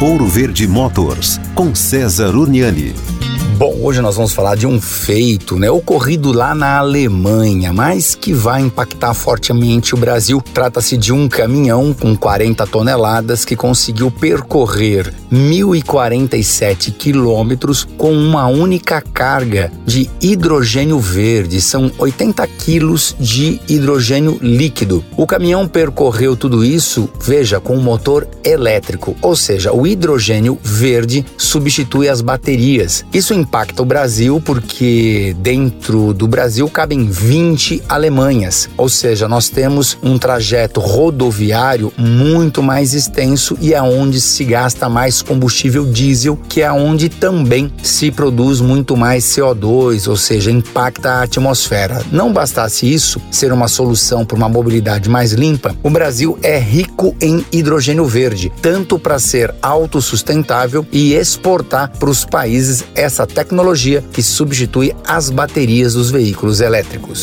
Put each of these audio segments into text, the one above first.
Ouro Verde Motors, com César Uniani. Bom, hoje nós vamos falar de um feito, né, ocorrido lá na Alemanha, mas que vai impactar fortemente o Brasil. Trata-se de um caminhão com 40 toneladas que conseguiu percorrer 1.047 quilômetros com uma única carga de hidrogênio verde. São 80 quilos de hidrogênio líquido. O caminhão percorreu tudo isso, veja, com um motor elétrico, ou seja, o hidrogênio verde substitui as baterias. Isso impacta o Brasil porque dentro do Brasil cabem 20 Alemanhas, ou seja, nós temos um trajeto rodoviário muito mais extenso e é onde se gasta mais combustível diesel, que é onde também se produz muito mais CO2, ou seja, impacta a atmosfera. Não bastasse isso ser uma solução para uma mobilidade mais limpa, o Brasil é rico em hidrogênio verde, tanto para ser autossustentável e exportar para os países essa tecnologia que substitui as baterias dos veículos elétricos.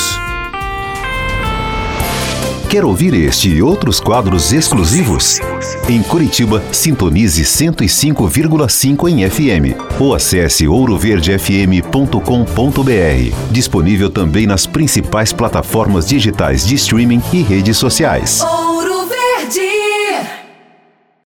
Quer ouvir este e outros quadros exclusivos? Em Curitiba, sintonize 105,5 em FM ou acesse ouroverdefm.com.br. Disponível também nas principais plataformas digitais de streaming e redes sociais.